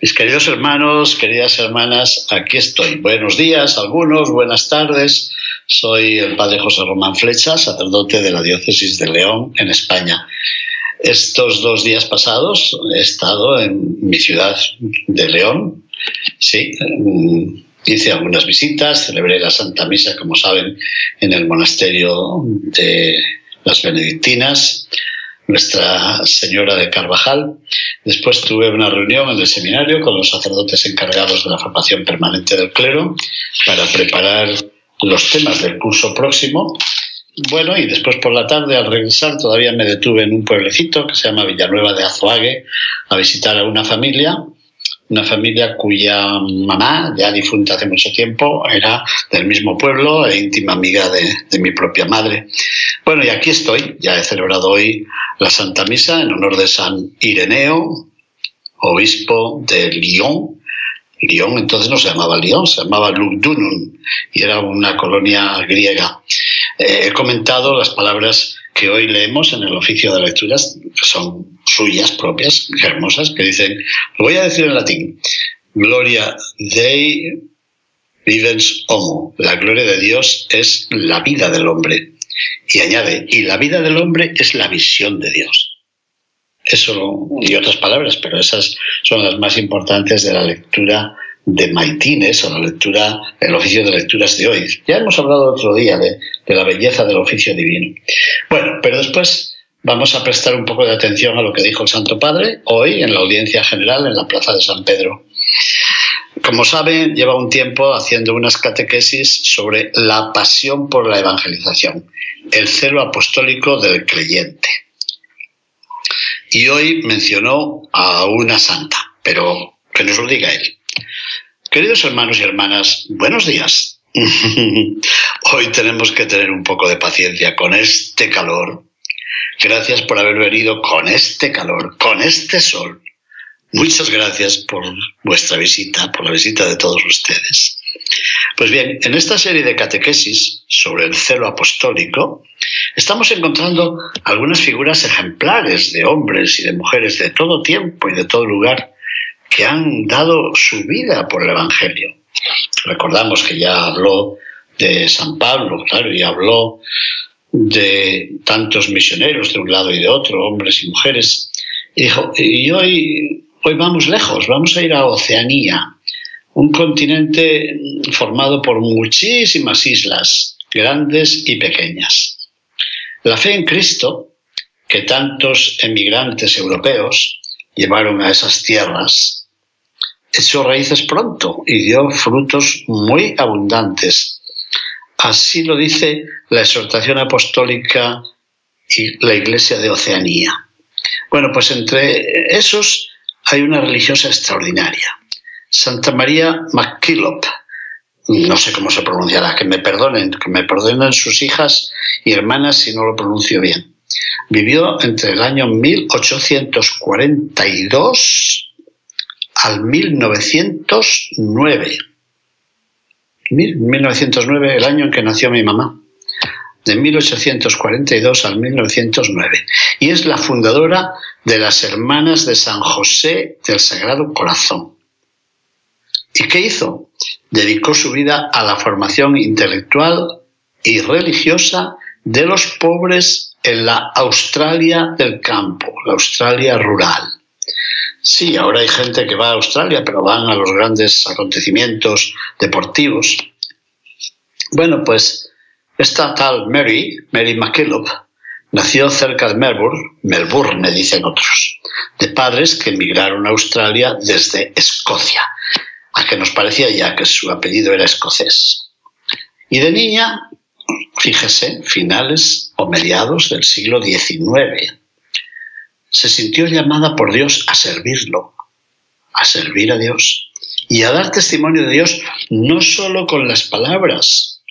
Mis queridos hermanos, queridas hermanas, aquí estoy. Buenos días, algunos, buenas tardes. Soy el padre José Román Flecha, sacerdote de la diócesis de León, en España. Estos dos días pasados he estado en mi ciudad de León. Sí, mm, hice algunas visitas, celebré la Santa Misa, como saben, en el monasterio de las Benedictinas nuestra Señora de Carvajal. Después tuve una reunión en el seminario con los sacerdotes encargados de la formación permanente del clero para preparar los temas del curso próximo. Bueno, y después por la tarde, al regresar, todavía me detuve en un pueblecito que se llama Villanueva de Azoague a visitar a una familia una familia cuya mamá, ya difunta hace mucho tiempo, era del mismo pueblo e íntima amiga de, mi propia madre. Bueno, y aquí estoy, ya he celebrado hoy la Santa Misa en honor de San Ireneo, obispo de Lyon. Lyon entonces no se llamaba Lyon, se llamaba Lugdunum y era una colonia griega. Eh, he comentado las palabras que hoy leemos en el oficio de lecturas, que son suyas propias, hermosas, que dicen, lo voy a decir en latín, Gloria Dei vivens homo, la gloria de Dios es la vida del hombre. Y añade, y la vida del hombre es la visión de Dios. Eso y otras palabras, pero esas son las más importantes de la lectura de Maitines o la lectura, el oficio de lecturas de hoy. Ya hemos hablado otro día de, de la belleza del oficio divino. Bueno, pero después vamos a prestar un poco de atención a lo que dijo el Santo Padre hoy en la audiencia general en la Plaza de San Pedro. Como saben, lleva un tiempo haciendo unas catequesis sobre la pasión por la evangelización, el celo apostólico del creyente. Y hoy mencionó a una santa, pero que nos lo diga él. Queridos hermanos y hermanas, buenos días. Hoy tenemos que tener un poco de paciencia con este calor. Gracias por haber venido con este calor, con este sol. Muchas gracias por vuestra visita, por la visita de todos ustedes. Pues bien, en esta serie de catequesis sobre el celo apostólico, estamos encontrando algunas figuras ejemplares de hombres y de mujeres de todo tiempo y de todo lugar que han dado su vida por el Evangelio. Recordamos que ya habló de San Pablo, claro, y habló de tantos misioneros de un lado y de otro, hombres y mujeres. Y dijo, y hoy, hoy vamos lejos, vamos a ir a Oceanía, un continente formado por muchísimas islas, grandes y pequeñas. La fe en Cristo, que tantos emigrantes europeos llevaron a esas tierras, echó raíces pronto y dio frutos muy abundantes. Así lo dice la exhortación apostólica y la Iglesia de Oceanía. Bueno, pues entre esos hay una religiosa extraordinaria, Santa María MacKillop. No sé cómo se pronunciará, que me perdonen, que me perdonen sus hijas y hermanas si no lo pronuncio bien. Vivió entre el año 1842 al 1909. 1909, el año en que nació mi mamá. De 1842 al 1909. Y es la fundadora de las Hermanas de San José del Sagrado Corazón. ¿Y qué hizo? Dedicó su vida a la formación intelectual y religiosa de los pobres en la Australia del campo, la Australia rural. Sí, ahora hay gente que va a Australia, pero van a los grandes acontecimientos deportivos. Bueno, pues esta tal Mary, Mary McKillop, nació cerca de Melbourne, Melbourne dicen otros, de padres que emigraron a Australia desde Escocia, a que nos parecía ya que su apellido era escocés. Y de niña, fíjese, finales o mediados del siglo XIX, se sintió llamada por Dios a servirlo, a servir a Dios y a dar testimonio de Dios no solo con las palabras,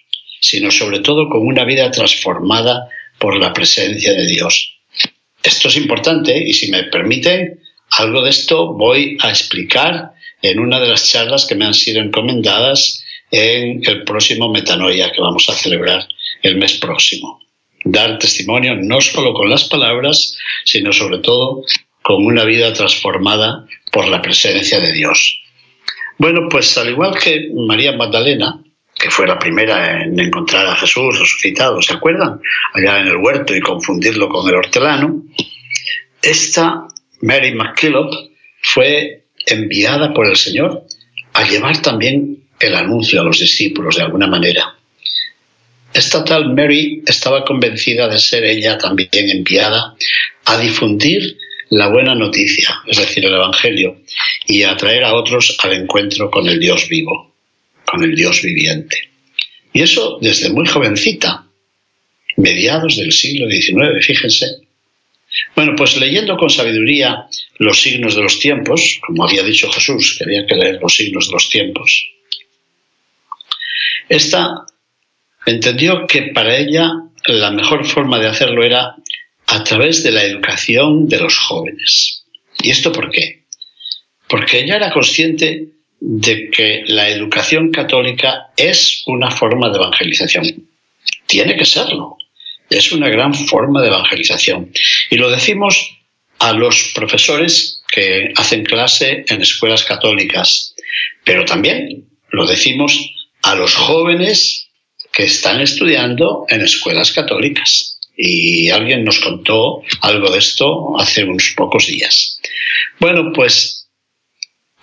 sino sobre todo con una vida transformada por la presencia de Dios. Esto es importante y si me permiten, algo de esto voy a explicar en una de las charlas que me han sido encomendadas en el próximo Metanoia que vamos a celebrar el mes próximo. Dar testimonio no solo con las palabras, sino sobre todo con una vida transformada por la presencia de Dios. Bueno, pues al igual que María Magdalena, que fue la primera en encontrar a Jesús resucitado, ¿se acuerdan? Allá en el huerto y confundirlo con el hortelano, esta Mary MacKillop fue enviada por el Señor a llevar también el anuncio a los discípulos de alguna manera. Esta tal Mary estaba convencida de ser ella también enviada a difundir la buena noticia, es decir, el Evangelio, y a atraer a otros al encuentro con el Dios vivo, con el Dios viviente. Y eso desde muy jovencita, mediados del siglo XIX, fíjense. Bueno, pues leyendo con sabiduría los signos de los tiempos, como había dicho Jesús, que había que leer los signos de los tiempos, esta entendió que para ella la mejor forma de hacerlo era a través de la educación de los jóvenes. ¿Y esto por qué? Porque ella era consciente de que la educación católica es una forma de evangelización. Tiene que serlo. Es una gran forma de evangelización. Y lo decimos a los profesores que hacen clase en escuelas católicas, pero también lo decimos a los jóvenes que están estudiando en escuelas católicas. Y alguien nos contó algo de esto hace unos pocos días. Bueno, pues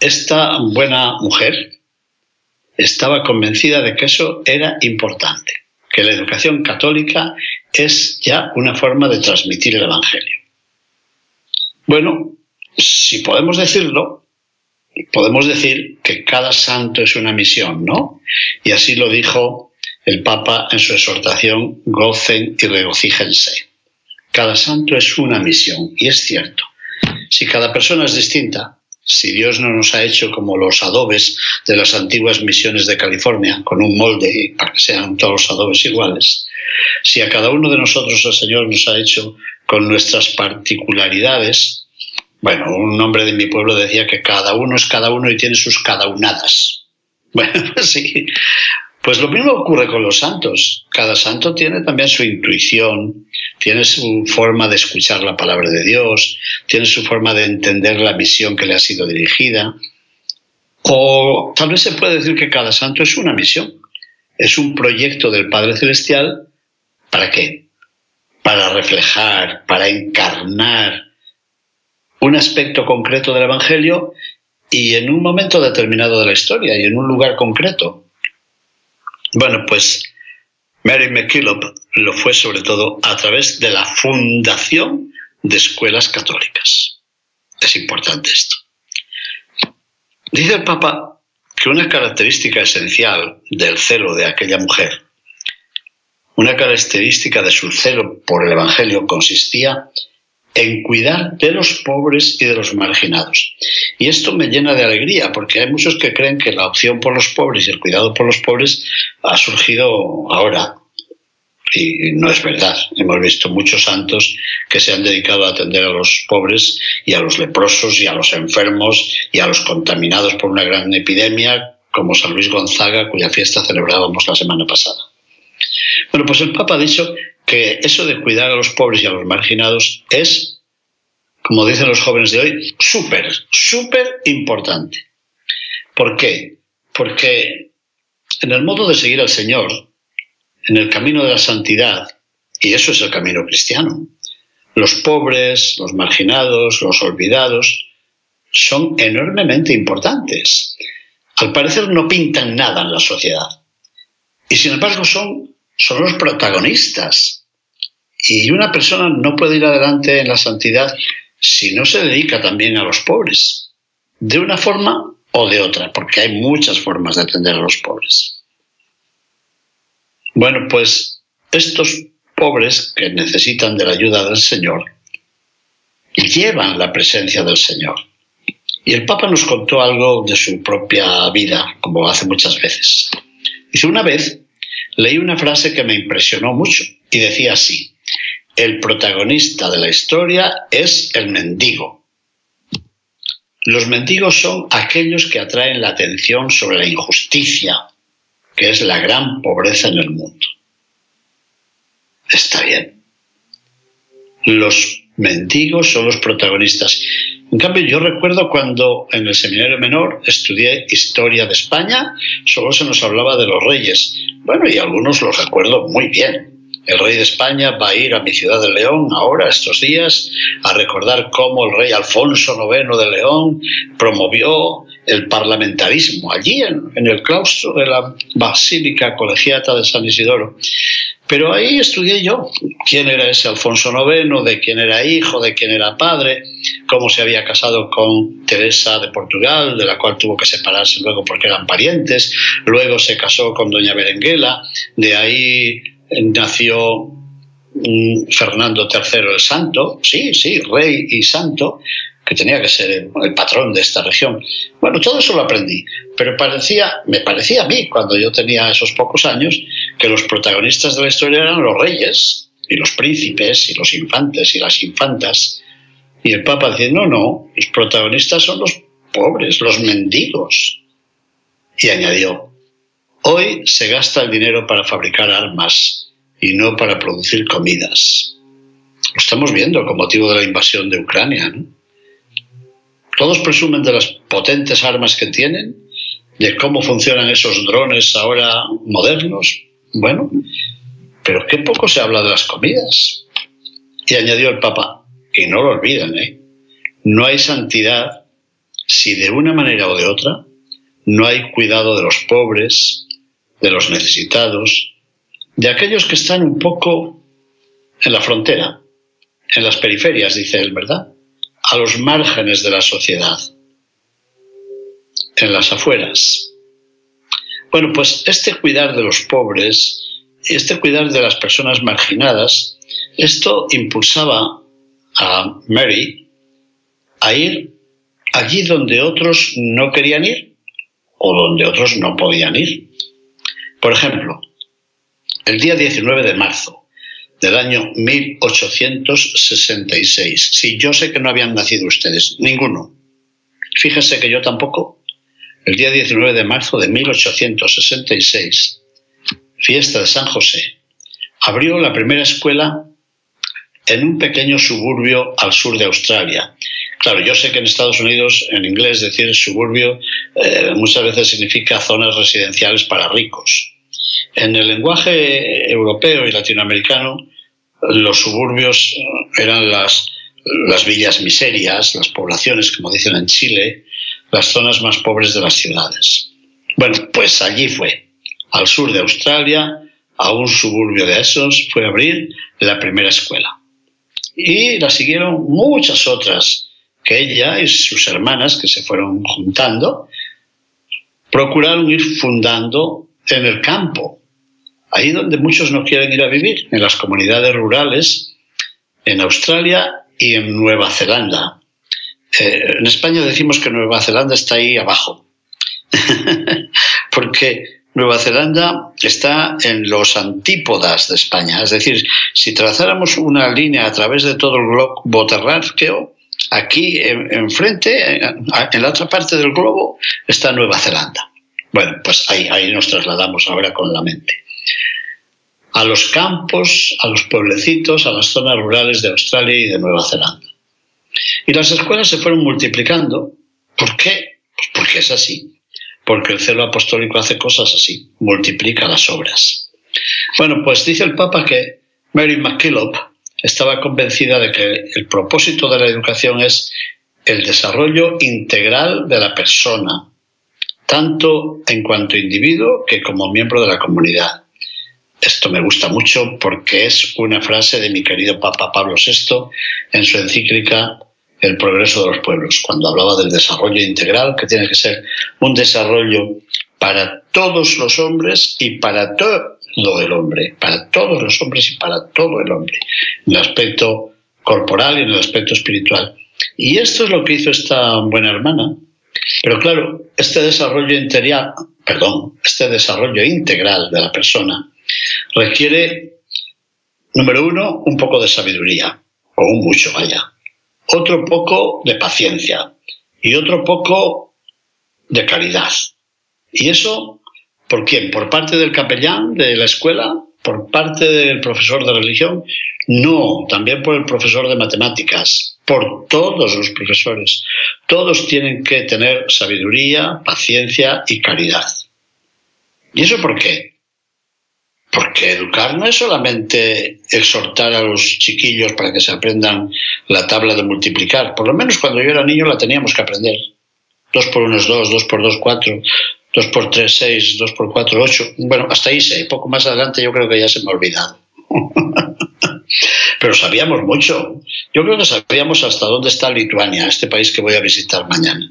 esta buena mujer estaba convencida de que eso era importante, que la educación católica es ya una forma de transmitir el Evangelio. Bueno, si podemos decirlo, podemos decir que cada santo es una misión, ¿no? Y así lo dijo el Papa en su exhortación, gocen y regocíjense. Cada santo es una misión, y es cierto. Si cada persona es distinta, si Dios no nos ha hecho como los adobes de las antiguas misiones de California, con un molde para que sean todos los adobes iguales, si a cada uno de nosotros el Señor nos ha hecho con nuestras particularidades, bueno, un hombre de mi pueblo decía que cada uno es cada uno y tiene sus cada unadas. Bueno, sí. Pues lo mismo ocurre con los santos. Cada santo tiene también su intuición, tiene su forma de escuchar la palabra de Dios, tiene su forma de entender la misión que le ha sido dirigida. O tal vez se puede decir que cada santo es una misión, es un proyecto del Padre Celestial. ¿Para qué? Para reflejar, para encarnar un aspecto concreto del Evangelio y en un momento determinado de la historia y en un lugar concreto. Bueno, pues Mary McKillop lo fue sobre todo a través de la fundación de escuelas católicas. Es importante esto. Dice el Papa que una característica esencial del celo de aquella mujer, una característica de su celo por el Evangelio consistía en cuidar de los pobres y de los marginados. Y esto me llena de alegría, porque hay muchos que creen que la opción por los pobres y el cuidado por los pobres ha surgido ahora. Y no es verdad. Hemos visto muchos santos que se han dedicado a atender a los pobres y a los leprosos y a los enfermos y a los contaminados por una gran epidemia, como San Luis Gonzaga, cuya fiesta celebrábamos la semana pasada. Bueno, pues el Papa ha dicho que eso de cuidar a los pobres y a los marginados es, como dicen los jóvenes de hoy, súper, súper importante. ¿Por qué? Porque en el modo de seguir al Señor, en el camino de la santidad, y eso es el camino cristiano, los pobres, los marginados, los olvidados, son enormemente importantes. Al parecer no pintan nada en la sociedad. Y sin embargo son son los protagonistas. Y una persona no puede ir adelante en la santidad si no se dedica también a los pobres, de una forma o de otra, porque hay muchas formas de atender a los pobres. Bueno, pues estos pobres que necesitan de la ayuda del Señor, llevan la presencia del Señor. Y el Papa nos contó algo de su propia vida, como hace muchas veces. Dice, una vez leí una frase que me impresionó mucho y decía así, el protagonista de la historia es el mendigo. Los mendigos son aquellos que atraen la atención sobre la injusticia, que es la gran pobreza en el mundo. Está bien. Los mendigos son los protagonistas. En cambio, yo recuerdo cuando en el seminario menor estudié historia de España, solo se nos hablaba de los reyes. Bueno, y algunos los recuerdo muy bien. El rey de España va a ir a mi ciudad de León ahora, estos días, a recordar cómo el rey Alfonso IX de León promovió el parlamentarismo allí en, el claustro de la Basílica Colegiata de San Isidoro. Pero ahí estudié yo quién era ese Alfonso IX, de quién era hijo, de quién era padre, cómo se había casado con Teresa de Portugal, de la cual tuvo que separarse luego porque eran parientes, luego se casó con doña Berenguela, de ahí nació mm, Fernando III el Santo, sí, sí, rey y santo, que tenía que ser el, patrón de esta región. Bueno, todo eso lo aprendí, pero parecía, me parecía a mí, cuando yo tenía esos pocos años, que los protagonistas de la historia eran los reyes, y los príncipes, y los infantes, y las infantas. Y el Papa decía, no, no, los protagonistas son los pobres, los mendigos. Y añadió, hoy se gasta el dinero para fabricar armas y no para producir comidas. Lo estamos viendo con motivo de la invasión de Ucrania, ¿no? Todos presumen de las potentes armas que tienen, de cómo funcionan esos drones ahora modernos. Bueno, pero qué poco se habla de las comidas. Y añadió el Papa, y no lo olviden, ¿eh? no hay santidad si de una manera o de otra no hay cuidado de los pobres, de los necesitados, de aquellos que están un poco en la frontera, en las periferias, dice él, ¿verdad? A los márgenes de la sociedad, en las afueras. Bueno, pues este cuidar de los pobres, este cuidar de las personas marginadas, esto impulsaba a Mary a ir allí donde otros no querían ir o donde otros no podían ir. Por ejemplo, el día 19 de marzo del año 1866. Sí, yo sé que no habían nacido ustedes, ninguno. Fíjese que yo tampoco. El día 19 de marzo de 1866, fiesta de San José, abrió la primera escuela en un pequeño suburbio al sur de Australia. Claro, yo sé que en Estados Unidos, en inglés, decir suburbio eh, muchas veces significa zonas residenciales para ricos. En el lenguaje europeo y latinoamericano, los suburbios eran las, las villas miserias, las poblaciones, como dicen en Chile, las zonas más pobres de las ciudades. Bueno, pues allí fue, al sur de Australia, a un suburbio de esos, fue a abrir la primera escuela. Y la siguieron muchas otras que ella y sus hermanas, que se fueron juntando, procuraron ir fundando en el campo, ahí donde muchos no quieren ir a vivir, en las comunidades rurales, en Australia y en Nueva Zelanda. Eh, en España decimos que Nueva Zelanda está ahí abajo, porque Nueva Zelanda está en los antípodas de España, es decir, si trazáramos una línea a través de todo el globo terráqueo, aquí enfrente, en, en la otra parte del globo, está Nueva Zelanda. Bueno, pues ahí, ahí nos trasladamos ahora con la mente a los campos, a los pueblecitos, a las zonas rurales de Australia y de Nueva Zelanda. Y las escuelas se fueron multiplicando. ¿Por qué? Pues porque es así. Porque el celo apostólico hace cosas así, multiplica las obras. Bueno, pues dice el Papa que Mary MacKillop estaba convencida de que el propósito de la educación es el desarrollo integral de la persona, tanto en cuanto individuo que como miembro de la comunidad. Esto me gusta mucho porque es una frase de mi querido Papa Pablo VI en su encíclica El progreso de los pueblos, cuando hablaba del desarrollo integral, que tiene que ser un desarrollo para todos los hombres y para todo el hombre, para todos los hombres y para todo el hombre, en el aspecto corporal y en el aspecto espiritual. Y esto es lo que hizo esta buena hermana. Pero claro, este desarrollo interior, perdón, este desarrollo integral de la persona requiere, número uno, un poco de sabiduría, o un mucho, vaya. Otro poco de paciencia y otro poco de caridad. ¿Y eso por quién? ¿Por parte del capellán de la escuela? ¿Por parte del profesor de religión? No, también por el profesor de matemáticas, por todos los profesores. Todos tienen que tener sabiduría, paciencia y caridad. ¿Y eso por qué? Porque educar no es solamente exhortar a los chiquillos para que se aprendan la tabla de multiplicar. Por lo menos cuando yo era niño la teníamos que aprender. Dos por uno es dos, dos por dos, cuatro, 2 por 3, 6, 2 por 4, 8. Bueno, hasta ahí sé. Poco más adelante yo creo que ya se me ha olvidado. Pero sabíamos mucho. Yo creo que sabíamos hasta dónde está Lituania, este país que voy a visitar mañana.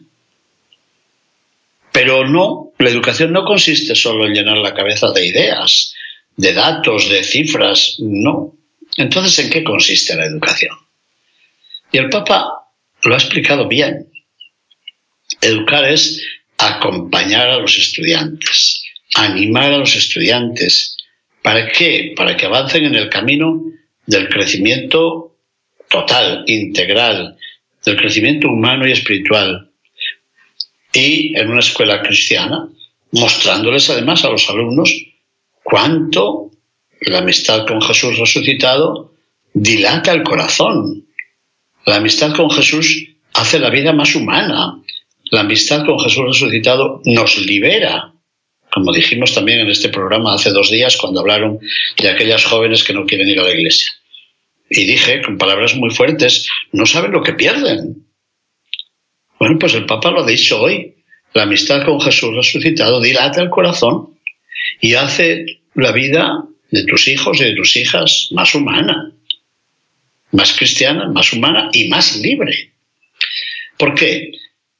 Pero no, la educación no consiste solo en llenar la cabeza de ideas, de datos, de cifras, no. Entonces, ¿en qué consiste la educación? Y el Papa lo ha explicado bien. Educar es acompañar a los estudiantes, animar a los estudiantes. ¿Para qué? Para que avancen en el camino del crecimiento total, integral, del crecimiento humano y espiritual. Y en una escuela cristiana, mostrándoles además a los alumnos cuánto la amistad con Jesús resucitado dilata el corazón. La amistad con Jesús hace la vida más humana, la amistad con Jesús resucitado nos libera, como dijimos también en este programa hace dos días cuando hablaron de aquellas jóvenes que no quieren ir a la iglesia. Y dije, con palabras muy fuertes, no saben lo que pierden. Bueno, pues el Papa lo ha dicho hoy. La amistad con Jesús resucitado dilata el corazón y hace la vida de tus hijos y de tus hijas más humana, más cristiana, más humana y más libre. ¿Por qué?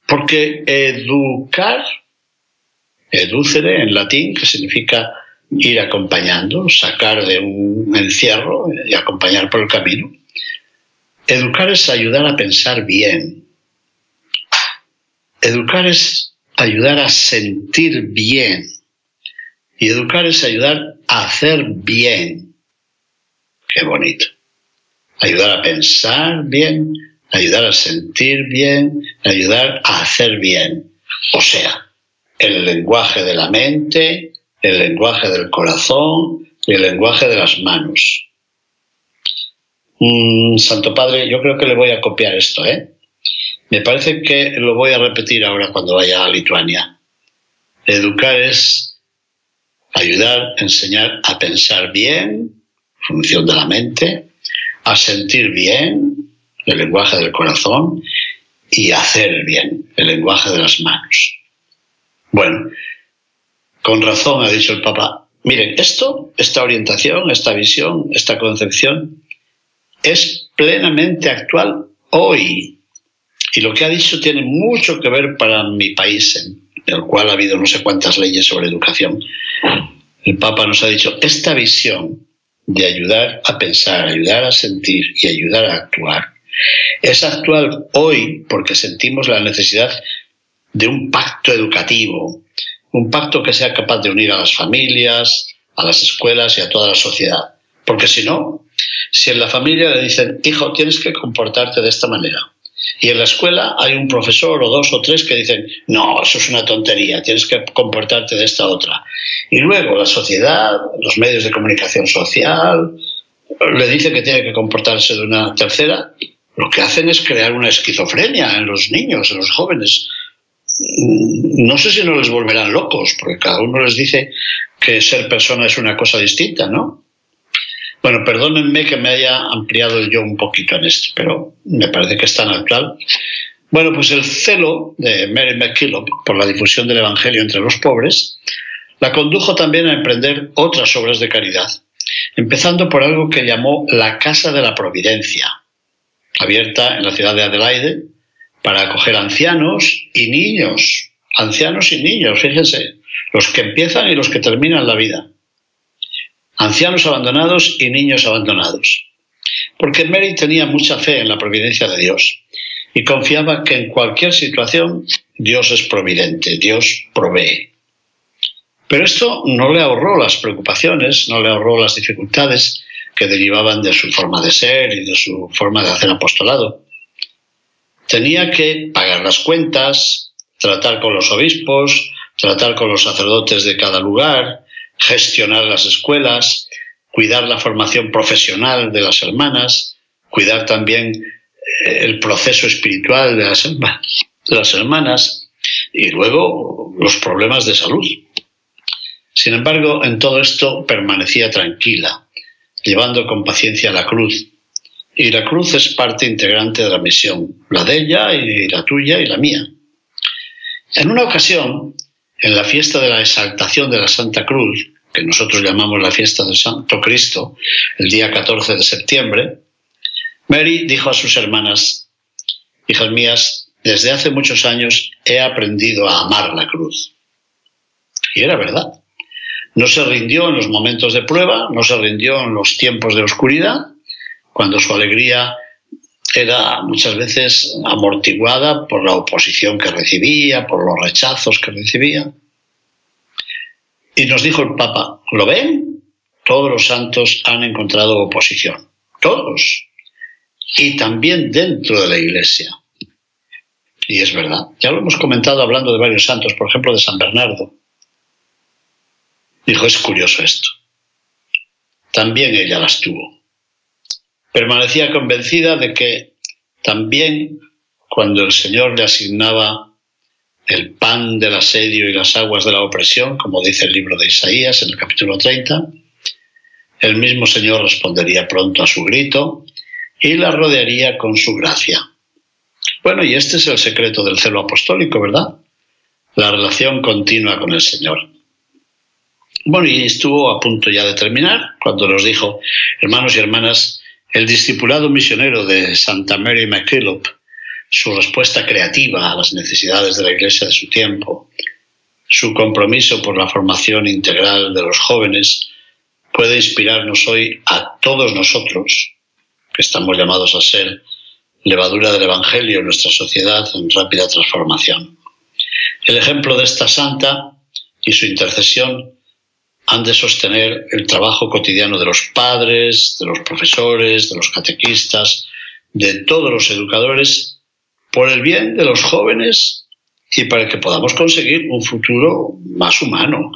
Porque educar, educere en latín, que significa ir acompañando, sacar de un encierro y acompañar por el camino. Educar es ayudar a pensar bien. Educar es ayudar a sentir bien. Y educar es ayudar a hacer bien. Qué bonito. Ayudar a pensar bien, ayudar a sentir bien, ayudar a hacer bien. O sea, el lenguaje de la mente, el lenguaje del corazón y el lenguaje de las manos. Mm, Santo Padre, yo creo que le voy a copiar esto, ¿eh? Me parece que lo voy a repetir ahora cuando vaya a Lituania. Educar es ayudar, enseñar a pensar bien, función de la mente, a sentir bien, el lenguaje del corazón, y hacer bien, el lenguaje de las manos. Bueno, con razón ha dicho el Papa, miren, esto, esta orientación, esta visión, esta concepción, es plenamente actual hoy. Y lo que ha dicho tiene mucho que ver para mi país, en el cual ha habido no sé cuántas leyes sobre educación. El Papa nos ha dicho, esta visión de ayudar a pensar, ayudar a sentir y ayudar a actuar, es actual hoy porque sentimos la necesidad de un pacto educativo, un pacto que sea capaz de unir a las familias, a las escuelas y a toda la sociedad. Porque si no, si en la familia le dicen, hijo, tienes que comportarte de esta manera, y en la escuela hay un profesor o dos o tres que dicen, no, eso es una tontería, tienes que comportarte de esta otra. Y luego la sociedad, los medios de comunicación social, le dicen que tiene que comportarse de una tercera, lo que hacen es crear una esquizofrenia en los niños, en los jóvenes. No sé si no les volverán locos, porque cada uno les dice que ser persona es una cosa distinta, ¿no? Bueno, perdónenme que me haya ampliado yo un poquito en esto, pero me parece que es tan actual. Bueno, pues el celo de Mary McKillop por la difusión del Evangelio entre los pobres la condujo también a emprender otras obras de caridad, empezando por algo que llamó la Casa de la Providencia, abierta en la ciudad de Adelaide para acoger ancianos y niños, ancianos y niños, fíjense, los que empiezan y los que terminan la vida, ancianos abandonados y niños abandonados. porque Mary tenía mucha fe en la providencia de Dios y confiaba que en cualquier situación Dios es providente, Dios provee. Pero esto no le ahorró las preocupaciones, no le ahorró las dificultades que derivaban de su forma de ser y de su forma de hacer apostolado. Tenía que pagar las cuentas, tratar con los obispos, tratar con los sacerdotes de cada lugar, gestionar las escuelas, cuidar la formación profesional de las hermanas, cuidar también eh, el proceso espiritual de las, de las hermanas y luego los problemas de salud. Sin embargo, en todo esto permanecía tranquila, llevando con paciencia la cruz. Y la cruz es parte integrante de la misión, la de ella y la tuya y la mía. En una ocasión, en la fiesta de la exaltación de la Santa Cruz, que nosotros llamamos la fiesta del Santo Cristo, el día 14 de septiembre, Mary dijo a sus hermanas, hijas mías, desde hace muchos años he aprendido a amar la cruz. Y era verdad. No se rindió en los momentos de prueba, no se rindió en los tiempos de oscuridad, cuando su alegría era muchas veces amortiguada por la oposición que recibía, por los rechazos que recibía. Y nos dijo el Papa, ¿lo ven? Todos los santos han encontrado oposición, todos, y también dentro de la Iglesia. Y es verdad, ya lo hemos comentado hablando de varios santos, por ejemplo de San Bernardo. Dijo, es curioso esto. También ella las tuvo. Permanecía convencida de que también cuando el Señor le asignaba el pan del asedio y las aguas de la opresión, como dice el libro de Isaías en el capítulo 30, el mismo Señor respondería pronto a su grito y la rodearía con su gracia. Bueno, y este es el secreto del celo apostólico, ¿verdad? La relación continua con el Señor. Bueno, y estuvo a punto ya de terminar cuando nos dijo, hermanos y hermanas, el discipulado misionero de Santa Mary MacKillop, su respuesta creativa a las necesidades de la Iglesia de su tiempo, su compromiso por la formación integral de los jóvenes, puede inspirarnos hoy a todos nosotros, que estamos llamados a ser levadura del Evangelio en nuestra sociedad en rápida transformación. El ejemplo de esta santa y su intercesión han de sostener el trabajo cotidiano de los padres, de los profesores, de los catequistas, de todos los educadores, por el bien de los jóvenes y para que podamos conseguir un futuro más humano,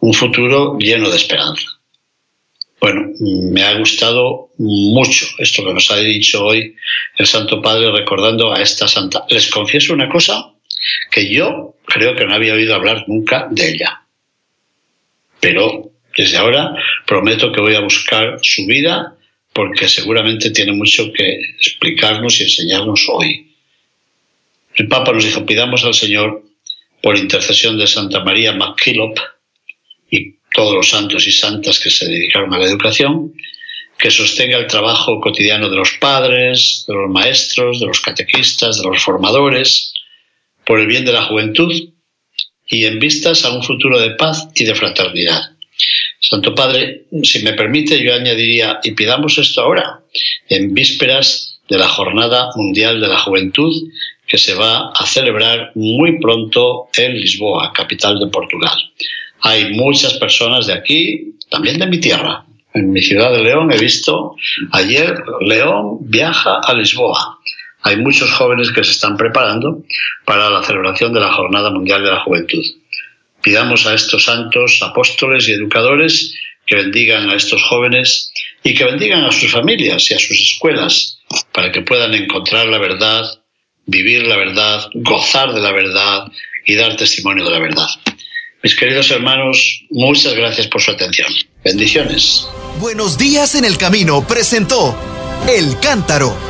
un futuro lleno de esperanza. Bueno, me ha gustado mucho esto que nos ha dicho hoy el Santo Padre recordando a esta santa. Les confieso una cosa que yo creo que no había oído hablar nunca de ella. Pero desde ahora prometo que voy a buscar su vida porque seguramente tiene mucho que explicarnos y enseñarnos hoy. El Papa nos dijo, pidamos al Señor, por intercesión de Santa María MacKillop y todos los santos y santas que se dedicaron a la educación, que sostenga el trabajo cotidiano de los padres, de los maestros, de los catequistas, de los formadores, por el bien de la juventud y en vistas a un futuro de paz y de fraternidad. Santo Padre, si me permite, yo añadiría, y pidamos esto ahora, en vísperas de la Jornada Mundial de la Juventud, que se va a celebrar muy pronto en Lisboa, capital de Portugal. Hay muchas personas de aquí, también de mi tierra. En mi ciudad de León he visto, ayer León viaja a Lisboa hay muchos jóvenes que se están preparando para la celebración de la Jornada Mundial de la Juventud. Pidamos a estos santos apóstoles y educadores que bendigan a estos jóvenes y que bendigan a sus familias y a sus escuelas para que puedan encontrar la verdad, vivir la verdad, gozar de la verdad y dar testimonio de la verdad. Mis queridos hermanos, muchas gracias por su atención. Bendiciones. Buenos días en el camino presentó El Cántaro